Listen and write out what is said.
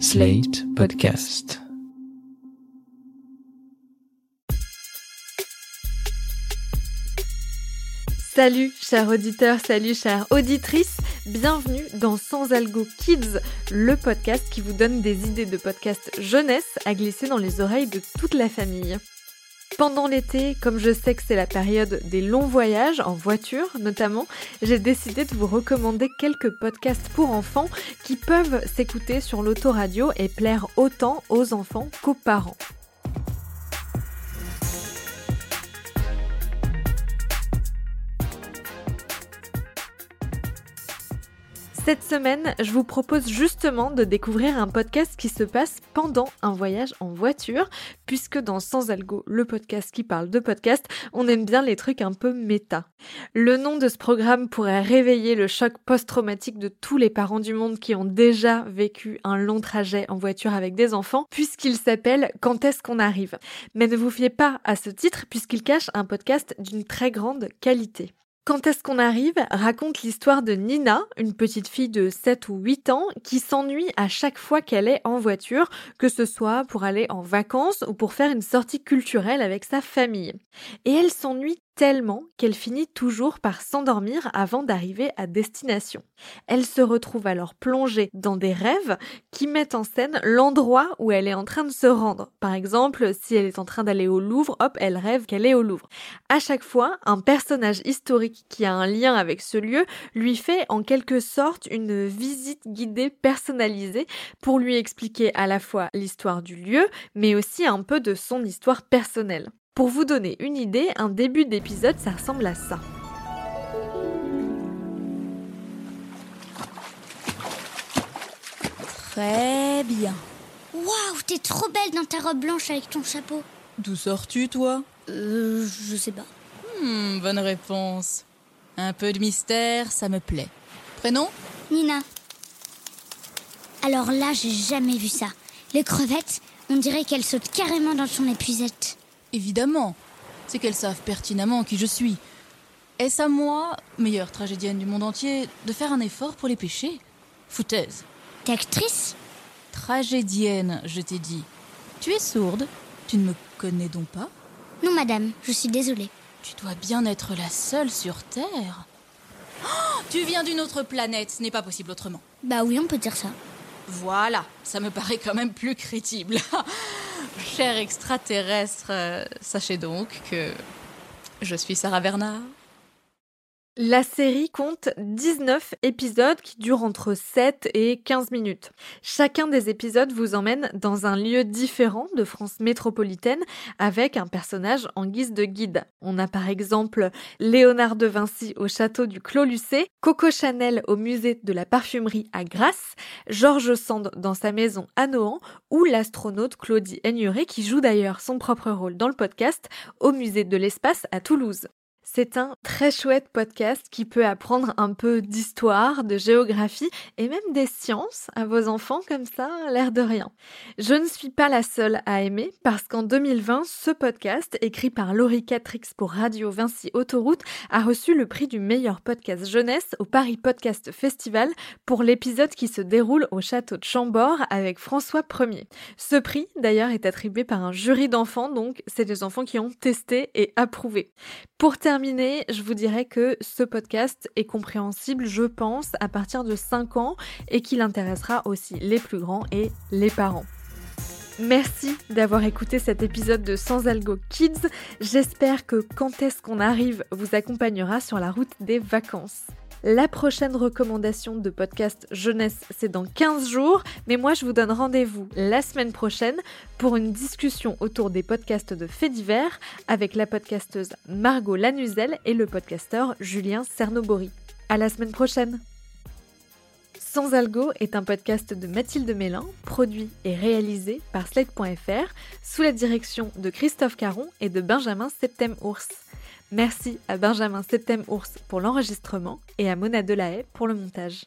Slate Podcast. Salut chers auditeurs, salut chères auditrices, bienvenue dans Sans Algo Kids, le podcast qui vous donne des idées de podcast jeunesse à glisser dans les oreilles de toute la famille. Pendant l'été, comme je sais que c'est la période des longs voyages, en voiture notamment, j'ai décidé de vous recommander quelques podcasts pour enfants qui peuvent s'écouter sur l'autoradio et plaire autant aux enfants qu'aux parents. Cette semaine, je vous propose justement de découvrir un podcast qui se passe pendant un voyage en voiture, puisque dans Sans Algo, le podcast qui parle de podcast, on aime bien les trucs un peu méta. Le nom de ce programme pourrait réveiller le choc post-traumatique de tous les parents du monde qui ont déjà vécu un long trajet en voiture avec des enfants, puisqu'il s'appelle Quand est-ce qu'on arrive? Mais ne vous fiez pas à ce titre, puisqu'il cache un podcast d'une très grande qualité. Quand est-ce qu'on arrive? Raconte l'histoire de Nina, une petite fille de 7 ou 8 ans qui s'ennuie à chaque fois qu'elle est en voiture, que ce soit pour aller en vacances ou pour faire une sortie culturelle avec sa famille. Et elle s'ennuie tellement qu'elle finit toujours par s'endormir avant d'arriver à destination. Elle se retrouve alors plongée dans des rêves qui mettent en scène l'endroit où elle est en train de se rendre. Par exemple, si elle est en train d'aller au Louvre, hop, elle rêve qu'elle est au Louvre. À chaque fois, un personnage historique qui a un lien avec ce lieu lui fait en quelque sorte une visite guidée personnalisée pour lui expliquer à la fois l'histoire du lieu, mais aussi un peu de son histoire personnelle. Pour vous donner une idée, un début d'épisode, ça ressemble à ça. Très bien. Waouh, t'es trop belle dans ta robe blanche avec ton chapeau. D'où sors-tu, toi? Euh, je sais pas. Hmm, bonne réponse. Un peu de mystère, ça me plaît. Prénom? Nina. Alors là, j'ai jamais vu ça. Les crevettes, on dirait qu'elles sautent carrément dans son épuisette. Évidemment. C'est qu'elles savent pertinemment qui je suis. Est-ce à moi, meilleure tragédienne du monde entier, de faire un effort pour les pêcher Foutaise. T'es actrice Tragédienne, je t'ai dit. Tu es sourde Tu ne me connais donc pas? Non, madame, je suis désolée. Tu dois bien être la seule sur Terre. Oh, tu viens d'une autre planète, ce n'est pas possible autrement. Bah oui, on peut dire ça. Voilà, ça me paraît quand même plus crédible. Cher extraterrestre, euh, sachez donc que je suis Sarah Bernard. La série compte 19 épisodes qui durent entre 7 et 15 minutes. Chacun des épisodes vous emmène dans un lieu différent de France métropolitaine avec un personnage en guise de guide. On a par exemple Léonard de Vinci au château du Clos Lucé, Coco Chanel au musée de la parfumerie à Grasse, Georges Sand dans sa maison à Nohant ou l'astronaute Claudie Aigneret qui joue d'ailleurs son propre rôle dans le podcast au musée de l'espace à Toulouse. C'est un très chouette podcast qui peut apprendre un peu d'histoire, de géographie et même des sciences à vos enfants comme ça, l'air de rien. Je ne suis pas la seule à aimer parce qu'en 2020, ce podcast, écrit par Laurie Catrix pour Radio Vinci Autoroute, a reçu le prix du meilleur podcast jeunesse au Paris Podcast Festival pour l'épisode qui se déroule au château de Chambord avec François Ier. Ce prix, d'ailleurs, est attribué par un jury d'enfants, donc c'est des enfants qui ont testé et approuvé. Pour terminer, je vous dirais que ce podcast est compréhensible, je pense, à partir de 5 ans et qu'il intéressera aussi les plus grands et les parents. Merci d'avoir écouté cet épisode de Sans Algo Kids. J'espère que quand est-ce qu'on arrive vous accompagnera sur la route des vacances. La prochaine recommandation de podcast jeunesse, c'est dans 15 jours, mais moi je vous donne rendez-vous la semaine prochaine pour une discussion autour des podcasts de faits divers avec la podcasteuse Margot Lanuzel et le podcasteur Julien Cernobori. À la semaine prochaine! Sans Algo est un podcast de Mathilde Mélin, produit et réalisé par Slate.fr sous la direction de Christophe Caron et de Benjamin Septem-Ours. Merci à Benjamin Septem-Ours pour l'enregistrement et à Mona Delahaye pour le montage.